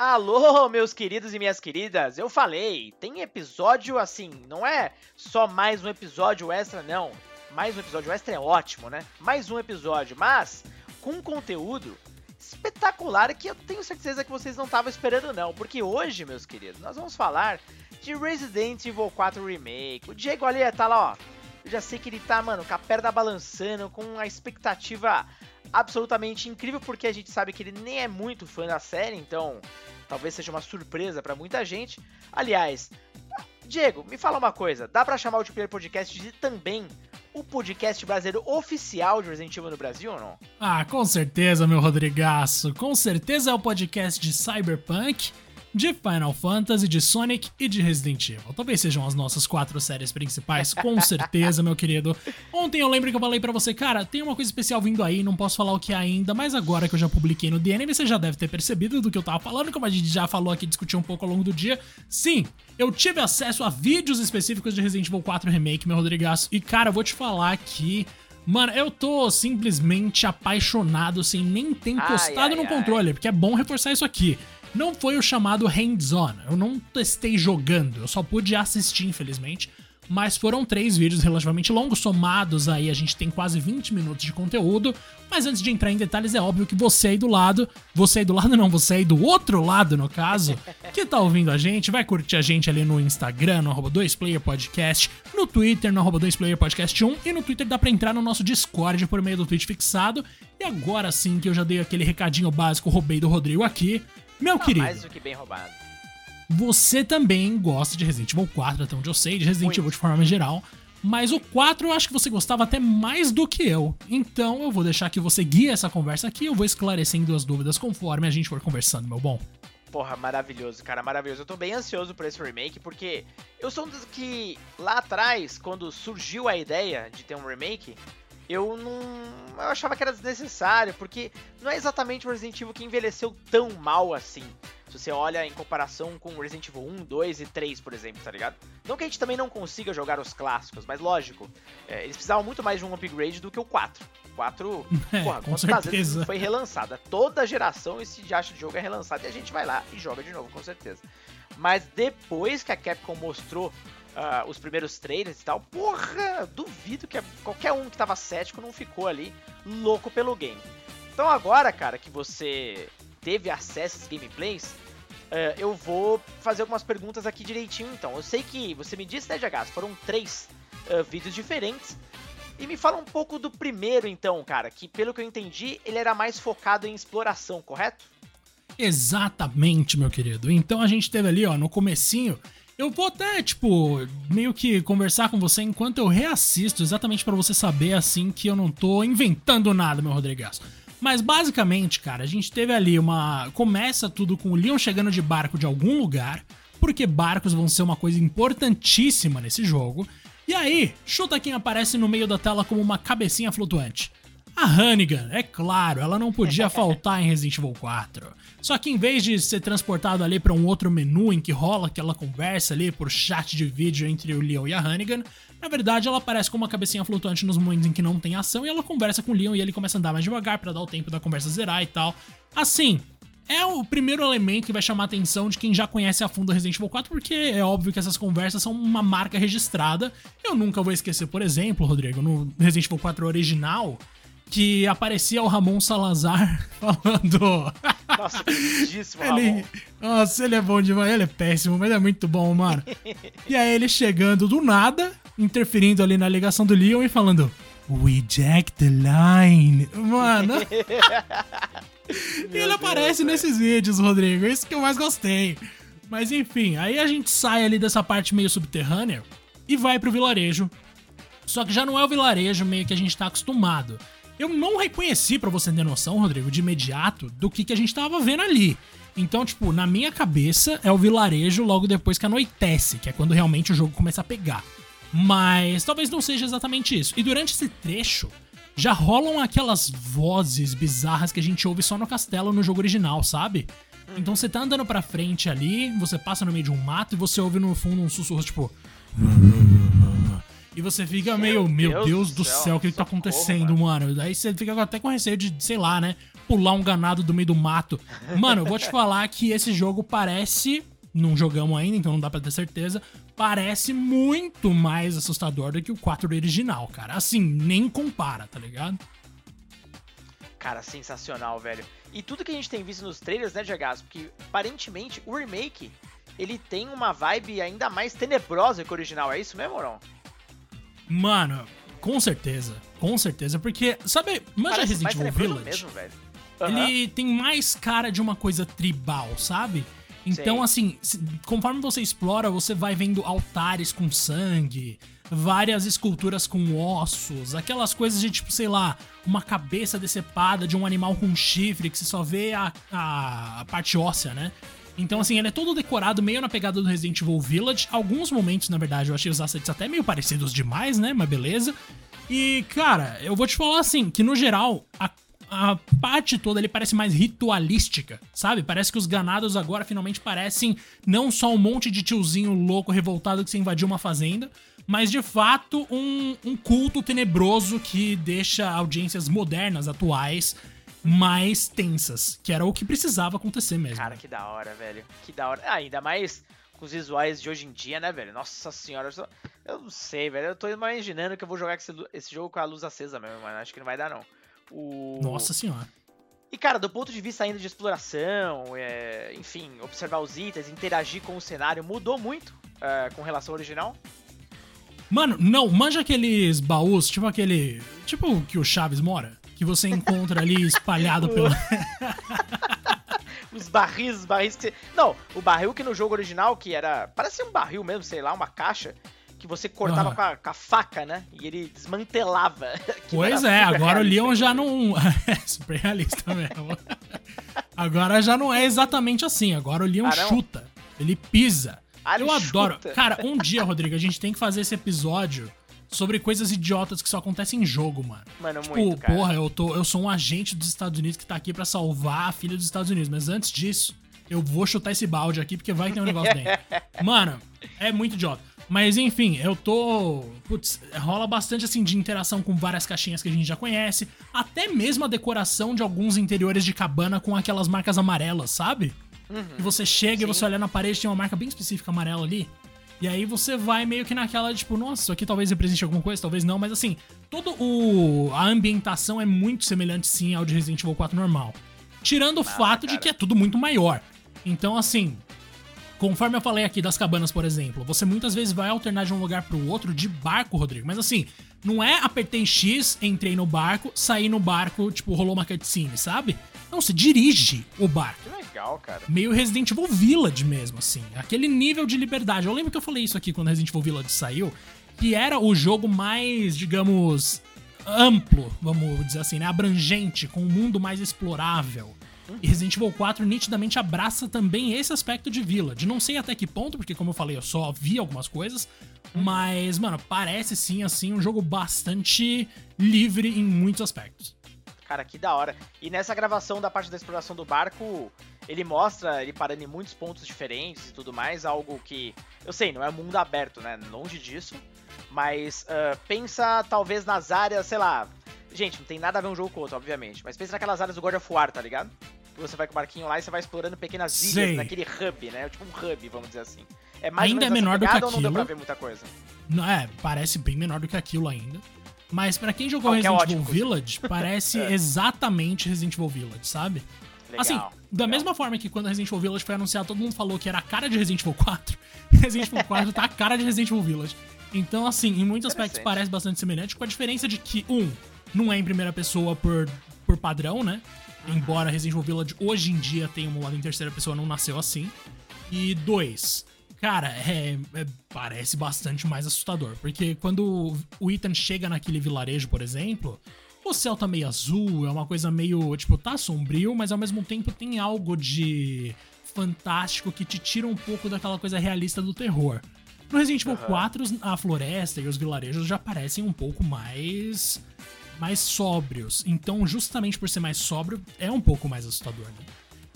Alô, meus queridos e minhas queridas, eu falei, tem episódio assim, não é só mais um episódio extra, não. Mais um episódio extra é ótimo, né? Mais um episódio, mas com conteúdo espetacular que eu tenho certeza que vocês não estavam esperando, não. Porque hoje, meus queridos, nós vamos falar de Resident Evil 4 Remake. O Diego ali tá lá, ó. Eu já sei que ele tá, mano, com a perna balançando, com a expectativa absolutamente incrível, porque a gente sabe que ele nem é muito fã da série, então talvez seja uma surpresa para muita gente. Aliás, Diego, me fala uma coisa, dá para chamar o Multiplayer Podcast de também o podcast brasileiro oficial de Resident Evil no Brasil ou não? Ah, com certeza, meu Rodrigaço. Com certeza é o podcast de Cyberpunk de Final Fantasy, de Sonic e de Resident Evil. Talvez sejam as nossas quatro séries principais, com certeza, meu querido. Ontem eu lembro que eu falei para você, cara, tem uma coisa especial vindo aí, não posso falar o que é ainda, mas agora que eu já publiquei no DNM, você já deve ter percebido do que eu tava falando, como a gente já falou aqui, discutiu um pouco ao longo do dia. Sim, eu tive acesso a vídeos específicos de Resident Evil 4 Remake, meu Rodrigaço, e cara, eu vou te falar que Mano, eu tô simplesmente apaixonado sem nem ter encostado ai, ai, no controle, ai. porque é bom reforçar isso aqui. Não foi o chamado hands-on, eu não testei jogando, eu só pude assistir, infelizmente. Mas foram três vídeos relativamente longos, somados aí a gente tem quase 20 minutos de conteúdo. Mas antes de entrar em detalhes, é óbvio que você aí do lado, você aí do lado não, você aí do outro lado, no caso, que tá ouvindo a gente, vai curtir a gente ali no Instagram, no arroba 2playerpodcast, no Twitter, no arroba 2playerpodcast1 e no Twitter dá pra entrar no nosso Discord por meio do tweet fixado. E agora sim que eu já dei aquele recadinho básico, roubei do Rodrigo aqui, meu ah, querido. Mais do que bem roubado. Você também gosta de Resident Evil 4, até onde eu sei, de Resident. Evil de forma geral. Mas o 4 eu acho que você gostava até mais do que eu. Então eu vou deixar que você guie essa conversa aqui. Eu vou esclarecendo as dúvidas conforme a gente for conversando, meu bom. Porra, maravilhoso, cara, maravilhoso. Eu tô bem ansioso por esse remake, porque eu sou um dos que lá atrás, quando surgiu a ideia de ter um remake, eu não. Eu achava que era desnecessário, porque não é exatamente o Resident Evil que envelheceu tão mal assim. Se você olha em comparação com Resident Evil 1, 2 e 3, por exemplo, tá ligado? Não que a gente também não consiga jogar os clássicos, mas lógico, é, eles precisavam muito mais de um upgrade do que o 4. O 4, é, porra, quantas vezes foi relançado? Toda geração esse acha de jogo é relançado e a gente vai lá e joga de novo, com certeza. Mas depois que a Capcom mostrou uh, os primeiros trailers e tal, porra, duvido que qualquer um que tava cético não ficou ali louco pelo game. Então agora, cara, que você teve acesso às gameplays, uh, eu vou fazer algumas perguntas aqui direitinho então. Eu sei que você me disse, né, Jagas, foram três uh, vídeos diferentes. E me fala um pouco do primeiro então, cara, que pelo que eu entendi, ele era mais focado em exploração, correto? Exatamente, meu querido. Então a gente teve ali, ó, no comecinho, eu vou até, tipo, meio que conversar com você enquanto eu reassisto, exatamente para você saber, assim, que eu não tô inventando nada, meu Rodrigues. Mas basicamente, cara, a gente teve ali uma. Começa tudo com o Leon chegando de barco de algum lugar, porque barcos vão ser uma coisa importantíssima nesse jogo. E aí, chuta quem aparece no meio da tela como uma cabecinha flutuante. A Hannigan, é claro, ela não podia faltar em Resident Evil 4. Só que em vez de ser transportado ali para um outro menu em que rola aquela conversa ali por chat de vídeo entre o Leon e a Hannigan, na verdade ela aparece com uma cabecinha flutuante nos momentos em que não tem ação e ela conversa com o Leon e ele começa a andar mais devagar para dar o tempo da conversa zerar e tal. Assim, é o primeiro elemento que vai chamar a atenção de quem já conhece a fundo Resident Evil 4, porque é óbvio que essas conversas são uma marca registrada. Eu nunca vou esquecer, por exemplo, Rodrigo, no Resident Evil 4 original, que aparecia o Ramon Salazar falando. Nossa, lindíssimo, ele... Nossa, ele é bom demais. Ele é péssimo, mas é muito bom, mano. e aí ele chegando do nada, interferindo ali na ligação do Leon e falando. We jack the line. Mano. e ele aparece Deus, nesses vídeos, Rodrigo. Isso que eu mais gostei. Mas enfim, aí a gente sai ali dessa parte meio subterrânea e vai pro vilarejo. Só que já não é o vilarejo meio que a gente tá acostumado. Eu não reconheci, para você ter noção, Rodrigo, de imediato, do que, que a gente tava vendo ali. Então, tipo, na minha cabeça é o vilarejo logo depois que anoitece, que é quando realmente o jogo começa a pegar. Mas talvez não seja exatamente isso. E durante esse trecho, já rolam aquelas vozes bizarras que a gente ouve só no castelo no jogo original, sabe? Então você tá andando pra frente ali, você passa no meio de um mato e você ouve no fundo um sussurro tipo. E você fica meio, meu Deus, Deus do céu, o que, que tá acontecendo, mano? mano? Daí você fica até com receio de, sei lá, né? pular um ganado do meio do mato. Mano, eu vou te falar que esse jogo parece. Não jogamos ainda, então não dá pra ter certeza. Parece muito mais assustador do que o 4 original, cara. Assim, nem compara, tá ligado? Cara, sensacional, velho. E tudo que a gente tem visto nos trailers, né, Diagas? Porque aparentemente o remake ele tem uma vibe ainda mais tenebrosa que o original. É isso mesmo, ou não? Mano, com certeza. Com certeza. Porque, sabe, manja Parece Resident Evil Village? mesmo, velho. Aham. Ele tem mais cara de uma coisa tribal, sabe? Então, Sei. assim, conforme você explora, você vai vendo altares com sangue, várias esculturas com ossos, aquelas coisas de tipo, sei lá, uma cabeça decepada de um animal com chifre que você só vê a, a, a parte óssea, né? Então, assim, ele é todo decorado meio na pegada do Resident Evil Village. Alguns momentos, na verdade, eu achei os assets até meio parecidos demais, né? Mas beleza. E, cara, eu vou te falar assim, que no geral, a, a parte toda ele parece mais ritualística, sabe? Parece que os ganados agora finalmente parecem não só um monte de tiozinho louco revoltado que se invadiu uma fazenda, mas de fato um, um culto tenebroso que deixa audiências modernas, atuais, mais tensas, que era o que precisava acontecer mesmo. Cara, que da hora, velho. Que da hora. Ah, ainda mais com os visuais de hoje em dia, né, velho? Nossa senhora, eu, só- eu não sei, velho. Eu tô imaginando que eu vou jogar esse, esse jogo com a luz acesa mesmo, mano. Acho que não vai dar, não. O... Nossa senhora. E, cara, do ponto de vista ainda de exploração, é, enfim, observar os itens, interagir com o cenário, mudou muito é, com relação ao original. Mano, não, manja aqueles baús, tipo aquele. Tipo o que o Chaves mora? Que você encontra ali espalhado pela. Os barris, os barris que você... Não, o barril que no jogo original, que era... Parecia um barril mesmo, sei lá, uma caixa, que você cortava Ah. com, a, com a faca, né? E ele desmantelava. Pois é, agora o Leon já não. É super realista mesmo. Agora já não é exatamente assim. Agora o Leon Ah, chuta. Ele pisa. Ah, ele Eu adoro. chuta. Cara, um dia, Rodrigo, a gente tem que fazer esse episódio sobre coisas idiotas que só acontecem em jogo, mano. Mano, Tipo, muito, cara. porra, eu, tô, eu sou um agente dos Estados Unidos que tá aqui pra salvar a filha dos Estados Unidos. Mas antes disso, eu vou chutar esse balde aqui porque vai ter um negócio dentro. Mano, é muito idiota. Mas enfim, eu tô. Putz, rola bastante assim de interação com várias caixinhas que a gente já conhece. Até mesmo a decoração de alguns interiores de cabana com aquelas marcas amarelas, sabe? E você chega e Sim. você olha na parede, tem uma marca bem específica amarela ali. E aí você vai meio que naquela, tipo, nossa, isso aqui talvez represente alguma coisa, talvez não, mas assim, todo o. A ambientação é muito semelhante sim ao de Resident Evil 4 normal. Tirando o fato de cara. que é tudo muito maior. Então, assim, Conforme eu falei aqui das cabanas, por exemplo, você muitas vezes vai alternar de um lugar pro outro de barco, Rodrigo. Mas assim, não é apertei X, entrei no barco, saí no barco, tipo, rolou uma cutscene, sabe? Não, você dirige o barco. Que legal, cara. Meio Resident Evil Village mesmo, assim. Aquele nível de liberdade. Eu lembro que eu falei isso aqui quando Resident Evil Village saiu, que era o jogo mais, digamos, amplo, vamos dizer assim, né? Abrangente, com um mundo mais explorável. E Resident Evil 4 nitidamente abraça também esse aspecto de Village. Não sei até que ponto, porque como eu falei, eu só vi algumas coisas. Mas, mano, parece sim, assim, um jogo bastante livre em muitos aspectos. Cara, que da hora. E nessa gravação da parte da exploração do barco, ele mostra ele parando em muitos pontos diferentes e tudo mais, algo que, eu sei, não é mundo aberto, né? Longe disso. Mas ah, pensa talvez nas áreas, sei lá. Gente, não tem nada a ver um jogo com outro, obviamente. Mas pensa naquelas áreas do God of War, tá ligado? Você vai com o barquinho lá e você vai explorando pequenas Sei. ilhas naquele hub, né? Tipo um hub, vamos dizer assim. É mais Ainda é menor do que ou não deu pra aquilo. ver muita coisa? Não, É, parece bem menor do que aquilo ainda. Mas pra quem jogou que é Resident Evil Village, parece É. exatamente Resident Evil Village, sabe? Legal. assim, da legal. mesma forma que quando Resident Evil Village foi anunciado, todo mundo falou que era a cara de Resident Evil 4. Resident Evil 4 tá a cara de Resident Evil Village. Então, assim, em muitos aspectos parece bastante semelhante, com a diferença de que, um, não é em primeira pessoa por, por padrão, né? Embora Resident Evil Village hoje em dia tenha um modo em terceira pessoa, não nasceu assim. E dois, cara, é, é- parece bastante mais assustador. Porque quando o Ethan chega naquele vilarejo, por exemplo, o céu tá meio azul, é uma coisa meio, tipo, tá sombrio, mas ao mesmo tempo tem algo de fantástico que te tira um pouco daquela coisa realista do terror. No Resident Evil Aham. 4, a floresta e os vilarejos já parecem um pouco mais mais sóbrios. Então, justamente por ser mais sóbrio, é um pouco mais assustador, né?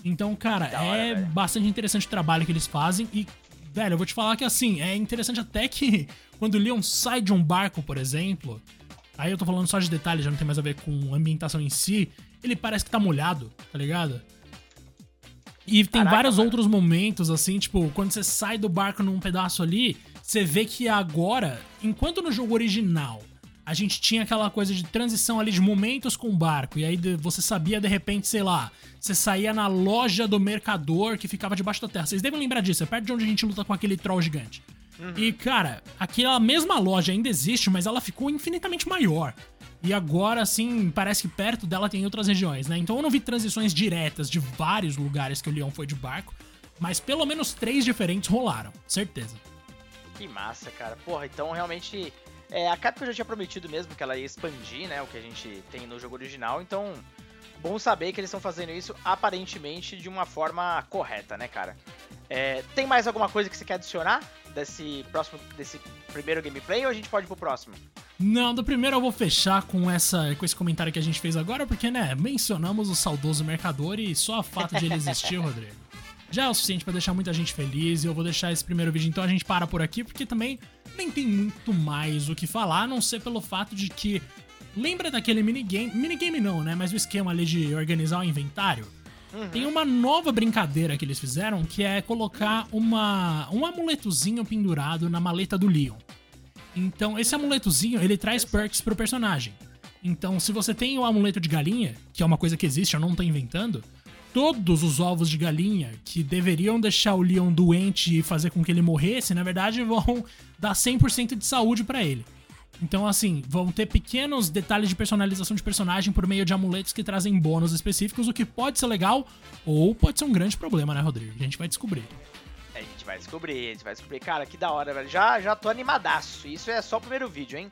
Então, cara, hora, é velho. bastante interessante o trabalho que eles fazem e, velho, eu vou te falar que assim, é interessante até que quando o Leon sai de um barco, por exemplo, aí eu tô falando só de detalhes, já não tem mais a ver com a ambientação em si, ele parece que tá molhado, tá ligado? E tem Caraca, vários mano. outros momentos, assim, tipo, quando você sai do barco num pedaço ali, você vê que agora, enquanto no jogo original a gente tinha aquela coisa de transição ali de momentos com o barco, e aí você sabia de repente, sei lá, você saía na loja do mercador que ficava debaixo da terra. Vocês devem lembrar disso, é perto de onde a gente luta com aquele troll gigante. E, cara, aquela mesma loja ainda existe, mas ela ficou infinitamente maior. E agora, assim, parece que perto dela tem outras regiões, né? Então eu não vi transições diretas de vários lugares que o Leão foi de barco, mas pelo menos três diferentes rolaram, certeza. Que massa, cara. Porra, então realmente. É, a Capcom já tinha prometido mesmo que ela ia expandir, né? O que a gente tem no jogo original. Então, bom saber que eles estão fazendo isso aparentemente de uma forma correta, né, cara? É, tem mais alguma coisa que você quer adicionar desse próximo, desse primeiro gameplay ou a gente pode ir pro próximo? Não, do primeiro eu vou fechar com essa com esse comentário que a gente fez agora, porque, né, mencionamos o saudoso mercador e só o fato de ele existir, Rodrigo, já é o suficiente pra deixar muita gente feliz. E eu vou deixar esse primeiro vídeo, então a gente para por aqui, porque também nem tem muito mais o que falar, a não ser pelo fato de que. Lembra daquele minigame? Minigame não, né? Mas o esquema ali de organizar o inventário? Tem uma nova brincadeira que eles fizeram que é colocar uma, um amuletozinho pendurado na maleta do Leon. Então, esse amuletozinho, ele traz perks pro personagem. Então, se você tem o amuleto de galinha, que é uma coisa que existe, eu não tô inventando, todos os ovos de galinha que deveriam deixar o Leon doente e fazer com que ele morresse, na verdade, vão dar 100% de saúde pra ele. Então, assim, vão ter pequenos detalhes de personalização de personagem por meio de amuletos que trazem bônus específicos, o que pode ser legal ou pode ser um grande problema, né, Rodrigo? A gente vai descobrir. A gente vai descobrir, a gente vai descobrir. Cara, que da hora, velho. Já, já tô animadaço. Isso é só o primeiro vídeo, hein?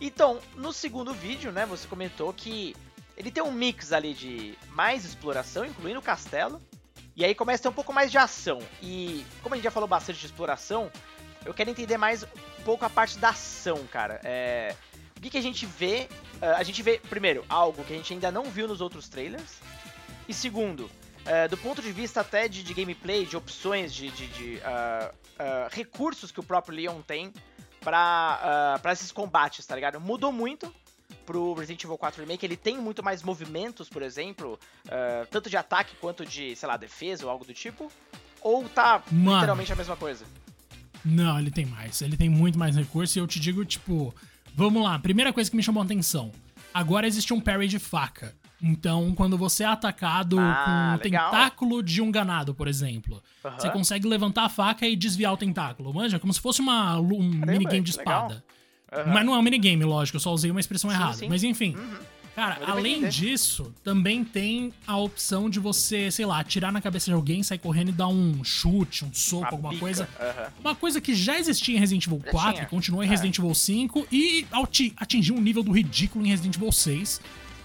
Então, no segundo vídeo, né, você comentou que ele tem um mix ali de mais exploração, incluindo o castelo. E aí começa a ter um pouco mais de ação. E como a gente já falou bastante de exploração, eu quero entender mais um pouco a parte da ação, cara. É, o que, que a gente vê? Ah, a gente vê, primeiro, algo que a gente ainda não viu nos outros trailers. E segundo, é, do ponto de vista até de, de gameplay, de opções, de, de- de, ah, ah, recursos que o próprio Leon tem pra, ah, pra esses combates, tá ligado? Mudou muito pro Resident Evil 4 Remake, ele tem muito mais movimentos, por exemplo, ah, tanto de ataque quanto de, sei lá, defesa ou algo do tipo, ou tá Mano. literalmente a mesma coisa? Não, ele tem mais. Ele tem muito mais recurso e eu te digo, tipo, vamos lá. Primeira coisa que me chamou a atenção. Agora existe um parry de faca. Então, quando você é atacado Ah, com o legal. tentáculo de um ganado, por exemplo, você consegue levantar a faca e desviar o tentáculo. Manja, como se fosse uma, um minigame de legal. Aham. Mas não é um minigame, lógico, eu só usei uma expressão Sim, errada. sim. Mas enfim. Uhum. Cara, além entender. disso, também tem a opção de você, sei lá, atirar na cabeça de alguém, sair correndo e dar um chute, um soco, Uma alguma pica. coisa. Aham. Uma coisa que já existia em Resident Evil Já 4, tinha. continua em É. Resident Evil 5 e ati- atingiu um nível do ridículo em Resident Evil 6.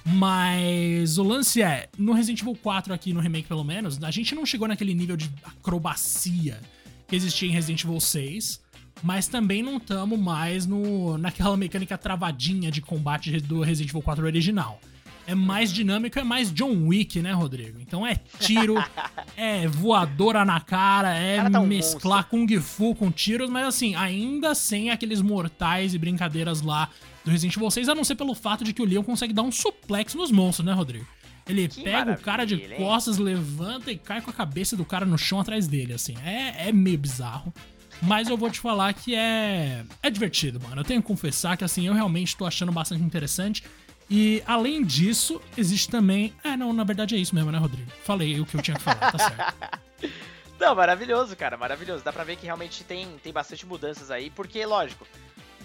Mas o lance é, no Resident Evil 4 aqui, no remake pelo menos, a gente não chegou naquele nível de acrobacia que existia em Resident Evil 6, mas também não estamos mais no, naquela mecânica travadinha de combate do Resident Evil 4 original. É mais dinâmico, é mais John Wick, né, Rodrigo? Então é tiro, é voadora na cara, é cara tá um mesclar Kung Fu com tiros, mas assim, ainda sem aqueles mortais e brincadeiras lá do Resident Evil 6, a não ser pelo fato de que o Leon consegue dar um suplex nos monstros, né, Rodrigo? Ele Que pega o cara de hein? costas, levanta e cai com a cabeça do cara no chão atrás dele, assim. É, é meio bizarro. Mas eu vou te falar que é. É divertido, mano. Eu tenho que confessar que, assim, eu realmente tô achando bastante interessante. E, além disso, existe também. É, não, na verdade é isso mesmo, né, Rodrigo? Falei o que eu tinha que falar, tá certo. Não, maravilhoso, cara, maravilhoso. Dá pra ver que realmente tem, tem bastante mudanças aí, porque, lógico,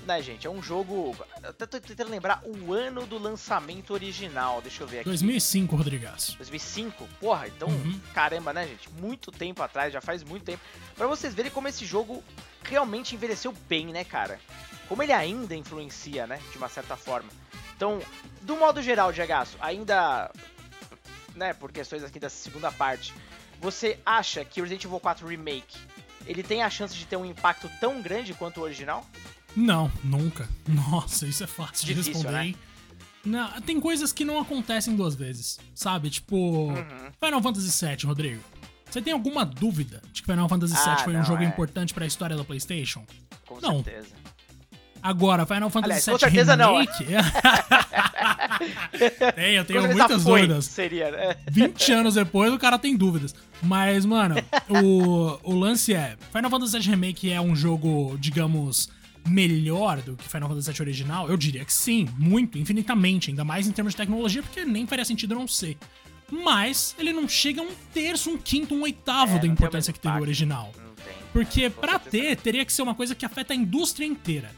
né, gente, é um jogo. Eu tô tentando lembrar o ano do lançamento original, deixa eu ver aqui. 2005, Rodrigaço. 2005? Porra, então, Uhum. caramba, né, gente? Muito tempo atrás, já faz muito tempo. Pra vocês verem como esse jogo realmente envelheceu bem, né, cara? Como ele ainda influencia, né, de uma certa forma. Então, do modo geral, Diagaço, ainda, né, por questões aqui da segunda parte, você acha que o Resident Evil 4 Remake, ele tem a chance de ter um impacto tão grande quanto o original? Não, nunca. Nossa, isso é fácil de Difícil, responder, né? hein? Não, tem coisas que não acontecem duas vezes, sabe? Tipo, Uhum. Final Fantasy VII, Rodrigo. Você tem alguma dúvida de que Final Fantasy VII Ah, foi um não, jogo é. importante pra história da PlayStation? Com Não. certeza. Agora, Final Fantasy Aliás, VII com certeza não, é. Remake. tem, eu tenho muitas foi, dúvidas. Seria, né? 20 anos depois o cara tem dúvidas. Mas, mano, o, o lance é: Final Fantasy VII Remake é um jogo, digamos, melhor do que Final Fantasy VII original? Eu diria que sim, muito, infinitamente, ainda mais em termos de tecnologia, porque nem faria sentido não ser. Mas ele não chega a um terço, um quinto, um oitavo é, da importância que teve o original. Porque para ter, teria que ser uma coisa que afeta a indústria inteira.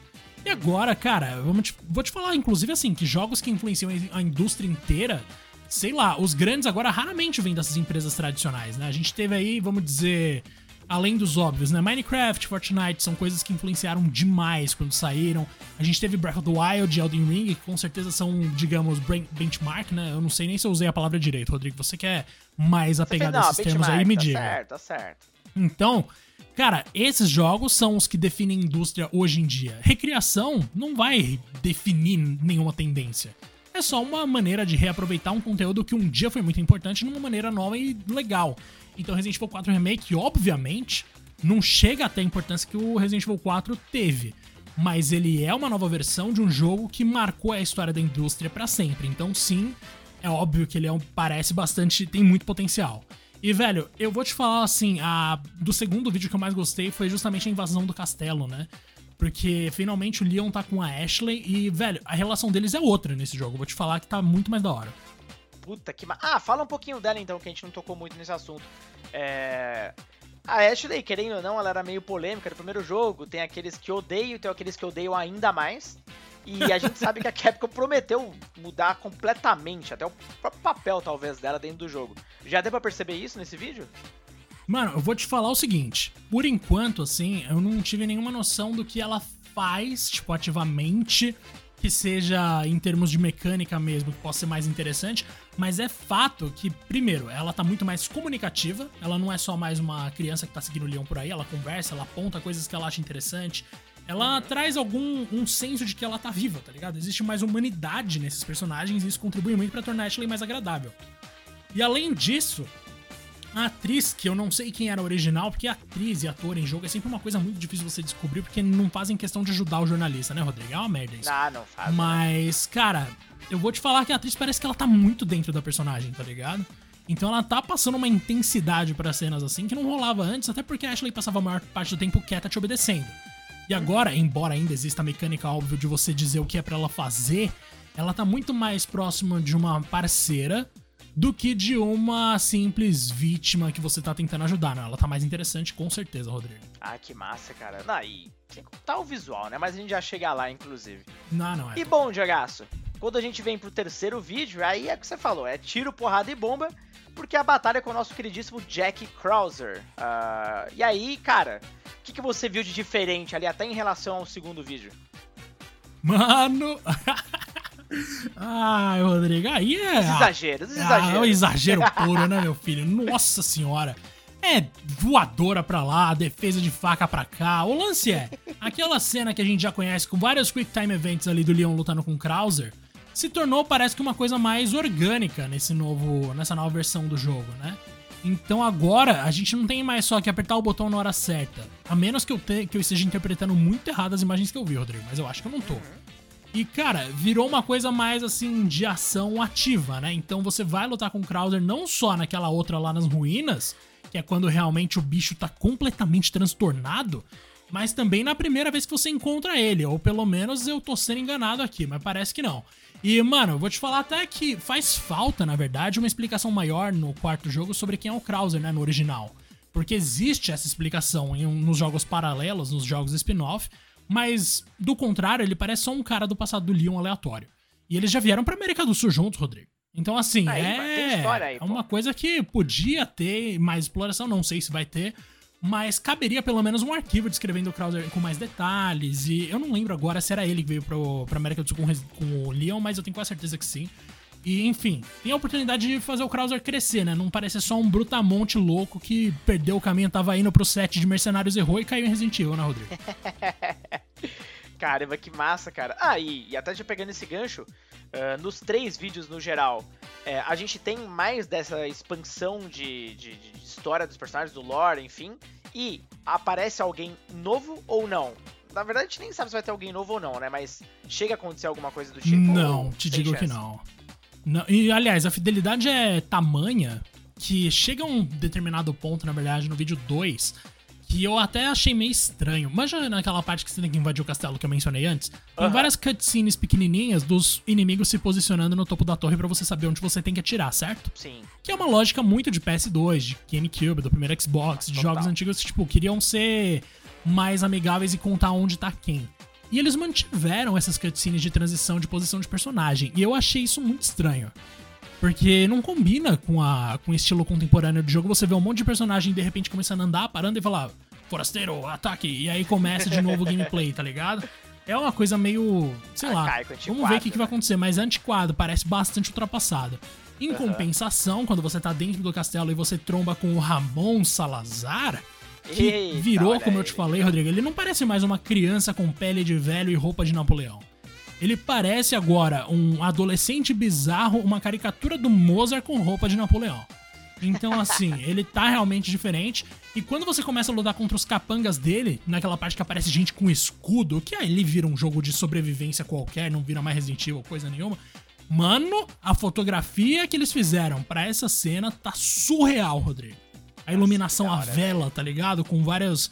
E agora, cara, te, vou te falar, inclusive, assim, que jogos que influenciam a indústria inteira, sei lá, os grandes agora raramente vêm dessas empresas tradicionais, né? A gente teve aí, vamos dizer, além dos óbvios, né? Minecraft, Fortnite são coisas que influenciaram demais quando saíram. A gente teve Breath of the Wild e Elden Ring, que com certeza são, digamos, benchmark, né? Eu não sei nem se eu usei a palavra direito, Rodrigo. Você que é mais apegado a esses termos aí, me tá diga. Tá certo, tá certo. Então, Cara, esses jogos são os que definem a indústria hoje em dia. Recriação não vai definir nenhuma tendência. É só uma maneira de reaproveitar um conteúdo que um dia foi muito importante numa maneira nova e legal. Então, Resident Evil 4 Remake, obviamente, não chega até a importância que o Resident Evil 4 teve. Mas ele é uma nova versão de um jogo que marcou a história da indústria para sempre. Então, sim, é óbvio que ele é um, parece bastante. tem muito potencial. E, velho, eu vou te falar assim, a, do segundo vídeo que eu mais gostei foi justamente a invasão do castelo, né? Porque finalmente o Leon tá com a Ashley e, velho, a relação deles é outra nesse jogo. Vou te falar que tá muito mais da hora. Puta que. Ma... Ah, fala um pouquinho dela então, que a gente não tocou muito nesse assunto. É. A Ashley, querendo ou não, ela era meio polêmica no primeiro jogo. Tem aqueles que odeiam tem aqueles que odeiam ainda mais. E a gente sabe que a Capcom prometeu mudar completamente, até o próprio papel, talvez, dela dentro do jogo. Já deu pra perceber isso nesse vídeo? Mano, eu vou te falar o seguinte. Por enquanto, assim, eu não tive nenhuma noção do que ela faz, tipo, ativamente, que seja em termos de mecânica mesmo, que possa ser mais interessante. Mas é fato que, primeiro, ela tá muito mais comunicativa. Ela não é só mais uma criança que tá seguindo o leão por aí. Ela conversa, ela aponta coisas que ela acha interessante ela traz algum um senso de que ela tá viva, tá ligado? Existe mais humanidade nesses personagens e isso contribui muito para tornar Ashley mais agradável. E além disso, a atriz, que eu não sei quem era original, porque atriz e ator em jogo é sempre uma coisa muito difícil você descobrir, porque não fazem questão de ajudar o jornalista, né, Rodrigo? É uma merda isso. Ah, não faz. Né? Mas, cara, eu vou te falar que a atriz parece que ela tá muito dentro da personagem, tá ligado? Então ela tá passando uma intensidade para cenas assim que não rolava antes, até porque a Ashley passava a maior parte do tempo quieta te obedecendo. E agora, embora ainda exista a mecânica óbvia de você dizer o que é para ela fazer, ela tá muito mais próxima de uma parceira do que de uma simples vítima que você tá tentando ajudar, né? Ela tá mais interessante, com certeza, Rodrigo. Ah, que massa, cara. Não, e tá o visual, né? Mas a gente já chega lá, inclusive. Não, não é. E bom, Diagaço, quando a gente vem pro terceiro vídeo, aí é o que você falou, é tiro, porrada e bomba, porque a batalha é com o nosso queridíssimo Jack Krauser. Uh, e aí, cara, o que, que você viu de diferente ali, até em relação ao segundo vídeo? Mano! Ai, Rodrigo, aí é. Os exageros. Ah, é um exagero puro, né, meu filho? Nossa senhora. É voadora pra lá, defesa de faca pra cá. O lance é, aquela cena que a gente já conhece com vários Quick Time Events ali do Leon lutando com o Krauser, se tornou, parece que, uma coisa mais orgânica nesse novo, nessa nova versão do jogo, né? Então agora a gente não tem mais só que apertar o botão na hora certa. A menos que eu, te, que eu esteja interpretando muito errado as imagens que eu vi, Rodrigo. Mas eu acho que eu não tô. E, cara, virou uma coisa mais assim de ação ativa, né? Então você vai lutar com o Krauser não só naquela outra lá nas ruínas, que é quando realmente o bicho tá completamente transtornado, mas também na primeira vez que você encontra ele. Ou pelo menos eu tô sendo enganado aqui, mas parece que não. E, mano, eu vou te falar até que faz falta, na verdade, uma explicação maior no quarto jogo sobre quem é o Krauser, né, no original. Porque existe essa explicação em, nos jogos paralelos, nos jogos spin-off, mas, do contrário, ele parece só um cara do passado do Leon aleatório. E eles já vieram pra América do Sul juntos, Rodrigo. Então, assim, aí, é, aí, é uma coisa que podia ter mais exploração, não sei se vai ter, mas caberia pelo menos um arquivo descrevendo o Krauser com mais detalhes. E eu não lembro agora se era ele que veio pro, pra América do Sul com, com o Leon, mas eu tenho quase certeza que sim. E, enfim, tem a oportunidade de fazer o Krauser crescer, né? Não parecer só um brutamonte louco que perdeu o caminho, tava indo pro set de Mercenários errou e caiu em Resident Evil, né, Rodrigo? Caramba, que massa, cara. Ah, e, e até já pegando esse gancho, uh, nos três vídeos no geral, é, a gente tem mais dessa expansão de, de, de, história dos personagens, do lore, enfim. E aparece alguém novo ou não? Na verdade, a gente nem sabe se vai ter alguém novo ou não, né? Mas chega a acontecer alguma coisa do tipo. Não, te digo chance? que não. Não. E aliás, a fidelidade é tamanha que chega a um determinado ponto, na verdade, no vídeo 2, que eu até achei meio estranho. Mas já naquela parte que você tem que invadir o castelo que eu mencionei antes, tem uhum. várias cutscenes pequenininhas dos inimigos se posicionando no topo da torre para você saber onde você tem que atirar, certo? Sim. Que é uma lógica muito de PS2, de GameCube, do primeiro Xbox, de Total. jogos antigos que, tipo, queriam ser mais amigáveis e contar onde tá quem. E eles mantiveram essas cutscenes de transição de posição de personagem. E eu achei isso muito estranho. Porque não combina com, a, com o estilo contemporâneo do jogo você vê um monte de personagem de repente começando a andar, parando e falar, forasteiro, ataque, e aí começa de novo o gameplay, tá ligado? É uma coisa meio. sei lá. vamos ver o que, que vai né? acontecer, mas é antiquado, parece bastante ultrapassado. Em uhum. compensação, quando você tá dentro do castelo e você tromba com o Ramon Salazar, que Eita, virou, como eu te falei, Rodrigo, ele não parece mais uma criança com pele de velho e roupa de Napoleão. Ele parece agora um adolescente bizarro, uma caricatura do Mozart com roupa de Napoleão. Então, assim, ele tá realmente diferente. E quando você começa a lutar contra os capangas dele, naquela parte que aparece gente com escudo, que aí ele vira um jogo de sobrevivência qualquer, não vira mais Resident Evil, coisa nenhuma. Mano, a fotografia que eles fizeram para essa cena tá surreal, Rodrigo. A iluminação, a vela, tá ligado? Com várias.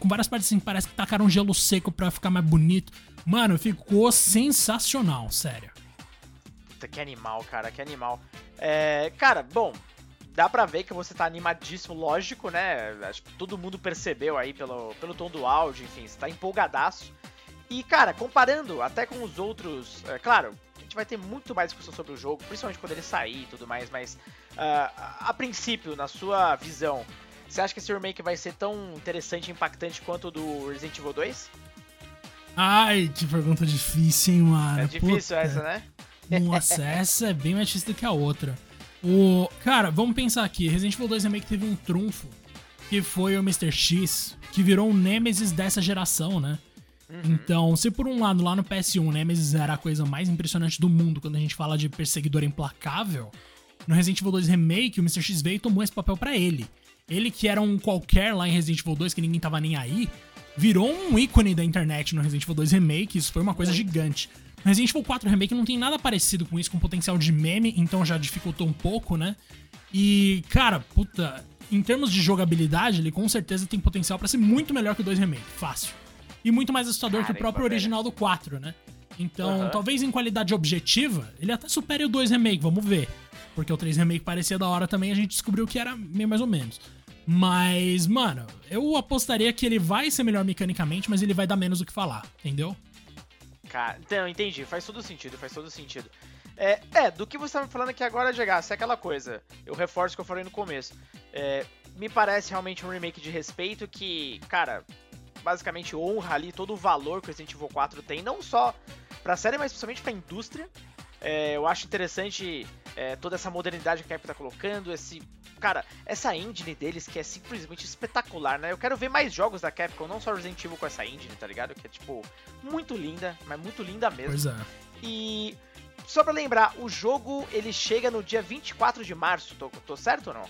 Com várias partes assim, parece que tacaram gelo seco para ficar mais bonito. Mano, ficou sensacional, sério. Puta, que animal, cara, que animal. É, cara, bom, dá pra ver que você tá animadíssimo, lógico, né? Acho que todo mundo percebeu aí pelo, pelo tom do áudio, enfim, você tá empolgadaço. E, cara, comparando até com os outros, é, claro, a gente vai ter muito mais discussão sobre o jogo, principalmente quando ele sair e tudo mais, mas a princípio, na sua visão, você acha que esse remake vai ser tão interessante e impactante quanto o do Resident Evil 2? Ai, que pergunta difícil, hein, mano. É difícil Puta. essa, né? Nossa, essa é bem mais difícil do que a outra. O, cara, vamos pensar aqui. Resident Evil 2 Remake teve um trunfo, que foi o Mr. X, que virou um Nemesis dessa geração, né? Uhum. Então, se por um lado lá no PS1 Nemesis era a coisa mais impressionante do mundo quando a gente fala de perseguidor implacável, no Resident Evil 2 Remake o Mr. X veio e tomou esse papel para ele. Ele que era um qualquer lá em Resident Evil 2 que ninguém tava nem aí, virou um ícone da internet no Resident Evil 2 Remake, isso foi uma coisa gigante. No Resident Evil 4 Remake não tem nada parecido com isso, com potencial de meme, então já dificultou um pouco, né? E, cara, puta, em termos de jogabilidade, ele com certeza tem potencial para ser muito melhor que o 2 Remake, fácil. E muito mais assustador Caramba, que o próprio original do 4, né? Então, uhum. talvez em qualidade objetiva, ele até supere o 2 Remake, vamos ver. Porque o 3 Remake parecia da hora também, a gente descobriu que era meio mais ou menos. Mas, mano, eu apostaria que ele vai ser melhor mecanicamente, mas ele vai dar menos o que falar, entendeu? Cara, então, entendi. Faz todo sentido, faz todo sentido. É, é do que você tá me falando aqui agora, Gegasse, é aquela coisa. Eu reforço o que eu falei no começo. É, me parece realmente um remake de respeito que, cara, basicamente honra ali todo o valor que o Resident Evil 4 tem, não só pra série, mas principalmente pra indústria. É, eu acho interessante é, toda essa modernidade que a Capcom tá colocando, esse. Cara, essa engine deles que é simplesmente espetacular, né? Eu quero ver mais jogos da Capcom, não só Resident Evil com essa engine, tá ligado? Que é, tipo, muito linda, mas muito linda mesmo. Pois é. E. Só pra lembrar, o jogo ele chega no dia 24 de março, tô, tô certo ou não?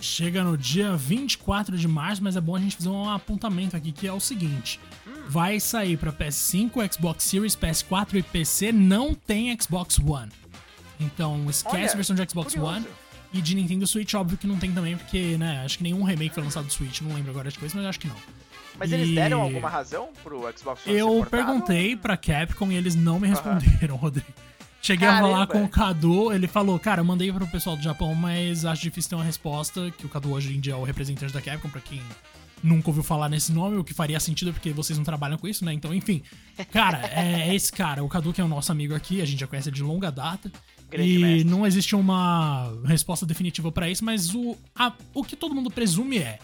Chega no dia 24 de março, mas é bom a gente fazer um apontamento aqui que é o seguinte: hum. vai sair para PS5, Xbox Series, PS4 e PC, não tem Xbox One. Então esquece Olha, a versão de Xbox curioso. One. E de Nintendo Switch, óbvio que não tem também, porque, né, acho que nenhum remake foi lançado do Switch, não lembro agora de coisa, mas acho que não. Mas e... eles deram alguma razão pro Xbox One Eu perguntei pra Capcom e eles não me responderam, uhum. Rodrigo. Cheguei Caramba. a falar com o Cadu, ele falou, cara, eu mandei pro pessoal do Japão, mas acho difícil ter uma resposta, que o Cadu hoje em dia é o representante da Capcom, pra quem nunca ouviu falar nesse nome, o que faria sentido porque vocês não trabalham com isso, né? Então, enfim. Cara, é esse cara, o Cadu, que é o nosso amigo aqui, a gente já conhece de longa data. Grande e mestre. não existe uma resposta definitiva para isso, mas o, a, o que todo mundo presume é: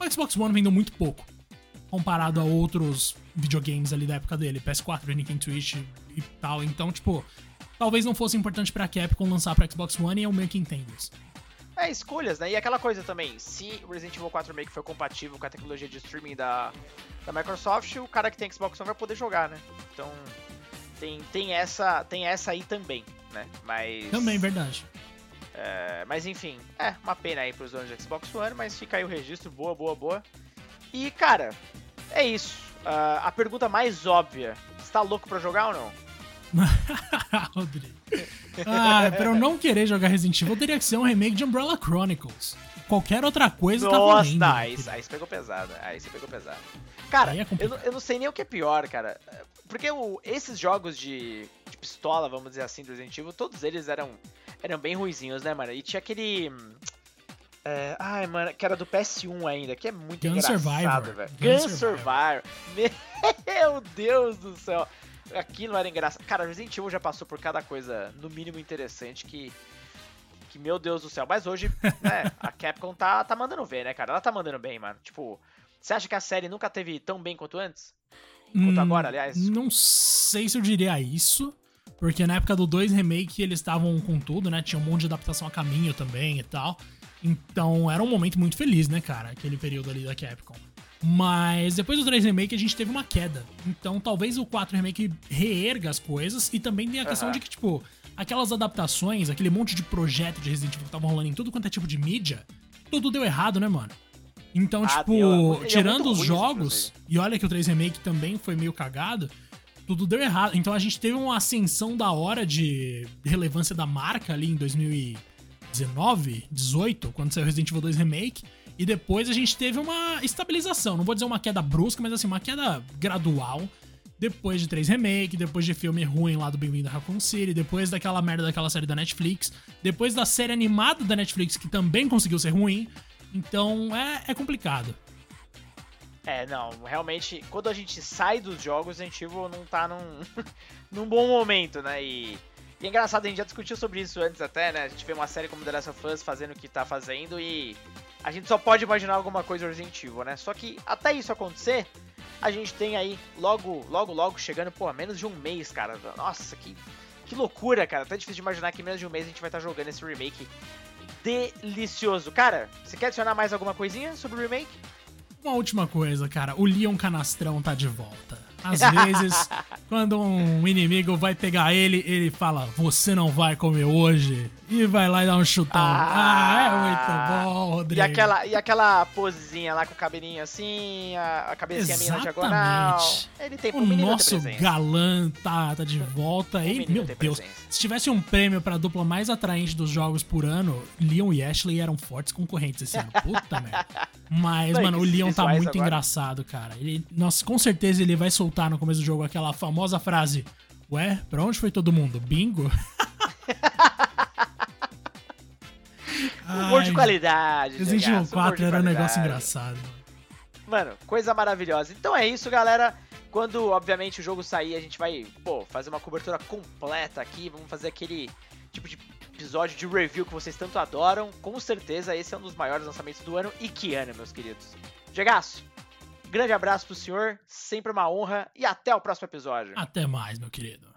o Xbox One vendeu muito pouco comparado a outros videogames ali da época dele, PS4, Nintendo Switch e tal. Então, tipo, talvez não fosse importante pra Capcom lançar pra Xbox One e eu meio que entendo isso. É, escolhas, né? E aquela coisa também, se o Resident Evil 4 Remake for compatível com a tecnologia de streaming da, da Microsoft, o cara que tem Xbox One vai poder jogar, né? Então, tem, tem, essa, tem essa aí também, né? Mas... Também, verdade. É, mas enfim, é uma pena aí pros donos de Xbox One, mas fica aí o registro, boa, boa, boa. E, cara, é isso. Uh, a pergunta mais óbvia: você tá louco pra jogar ou não? Rodrigo. Ah, pra eu não querer jogar Resident Evil, teria que ser um remake de Umbrella Chronicles. Qualquer outra coisa Nossa, tá valendo. Nossa, aí, aí você pegou pesado. Aí você pegou pesado. Cara, é eu, eu, não sei nem o que é pior, cara. Porque o, esses jogos de, de, pistola, vamos dizer assim, do Resident Evil, todos eles eram, eram bem ruizinhos, né, mano? E tinha aquele. É, ai, mano, que era do PS1 ainda, que é muito Gun engraçado, velho. Gun, Gun Survivor. Meu Deus do céu. Aquilo era engraçado. Cara, Resident Evil já passou por cada coisa, no mínimo, interessante que. Que, meu Deus do céu. Mas hoje, né, a Capcom tá, tá mandando ver, né, cara? Ela tá mandando bem, mano. Tipo, você acha que a série nunca teve tão bem quanto antes? Quanto hum, agora, aliás? Não sei se eu diria isso. Porque na época do 2 Remake eles estavam com tudo, né? Tinha um monte de adaptação a caminho também e tal. Então era um momento muito feliz, né, cara? Aquele período ali da Capcom. Mas depois do 3 Remake a gente teve uma queda. Então talvez o 4 Remake reerga as coisas. E também tem a questão uhum. de que, tipo, aquelas adaptações, aquele monte de projeto de Resident Evil que tava rolando em tudo quanto é tipo de mídia, tudo deu errado, né, mano? Então, ah, tipo, é tirando os jogos, e olha que o 3 Remake também foi meio cagado, tudo deu errado. Então a gente teve uma ascensão da hora de relevância da marca ali em 2019, 18, quando saiu Resident Evil 2 Remake. E depois a gente teve uma estabilização. Não vou dizer uma queda brusca, mas assim, uma queda gradual. Depois de três remake, depois de filme ruim lá do Bem-vindo a Raccoon City, depois daquela merda daquela série da Netflix, depois da série animada da Netflix, que também conseguiu ser ruim. Então é, é complicado. É, não, realmente, quando a gente sai dos jogos, a gente não tá num, num bom momento, né? E, e é engraçado, a gente já discutiu sobre isso antes até, né? A gente vê uma série como The Last of Us fazendo o que tá fazendo e a gente só pode imaginar alguma coisa Evil, né? Só que até isso acontecer, a gente tem aí logo, logo, logo chegando, pô, menos de um mês, cara. Nossa, que, que loucura, cara. Até difícil de imaginar que em menos de um mês a gente vai estar jogando esse remake delicioso. Cara, você quer adicionar mais alguma coisinha sobre o remake? Uma última coisa, cara. O Leon Canastrão tá de volta. Às vezes, quando um inimigo vai pegar ele, ele fala: Você não vai comer hoje. E vai lá e dá um chutão. Ah, ah é muito bom, Rodrigo. E aquela, e aquela posezinha lá com o cabelinho assim, a, a cabecinha minha na diagonal. Ele tem O nosso galã tá, tá de volta. aí. meu Deus, presença. se tivesse um prêmio pra dupla mais atraente dos jogos por ano, Leon e Ashley eram fortes concorrentes esse ano. Puta merda. Mas, Não, mano, o Leon tá muito agora. engraçado, cara. Ele, nossa, com certeza ele vai soltar no começo do jogo aquela famosa frase: Ué, pra onde foi todo mundo? Bingo? Humor de qualidade. Resident Evil 4 era um negócio engraçado. Mano, coisa maravilhosa. Então é isso, galera. Quando, obviamente, o jogo sair, a gente vai, pô, fazer uma cobertura completa aqui. Vamos fazer aquele tipo de episódio de review que vocês tanto adoram. Com certeza, esse é um dos maiores lançamentos do ano. E que ano, meus queridos. Gegaço, grande abraço pro senhor. Sempre uma honra. E até o próximo episódio. Até mais, meu querido.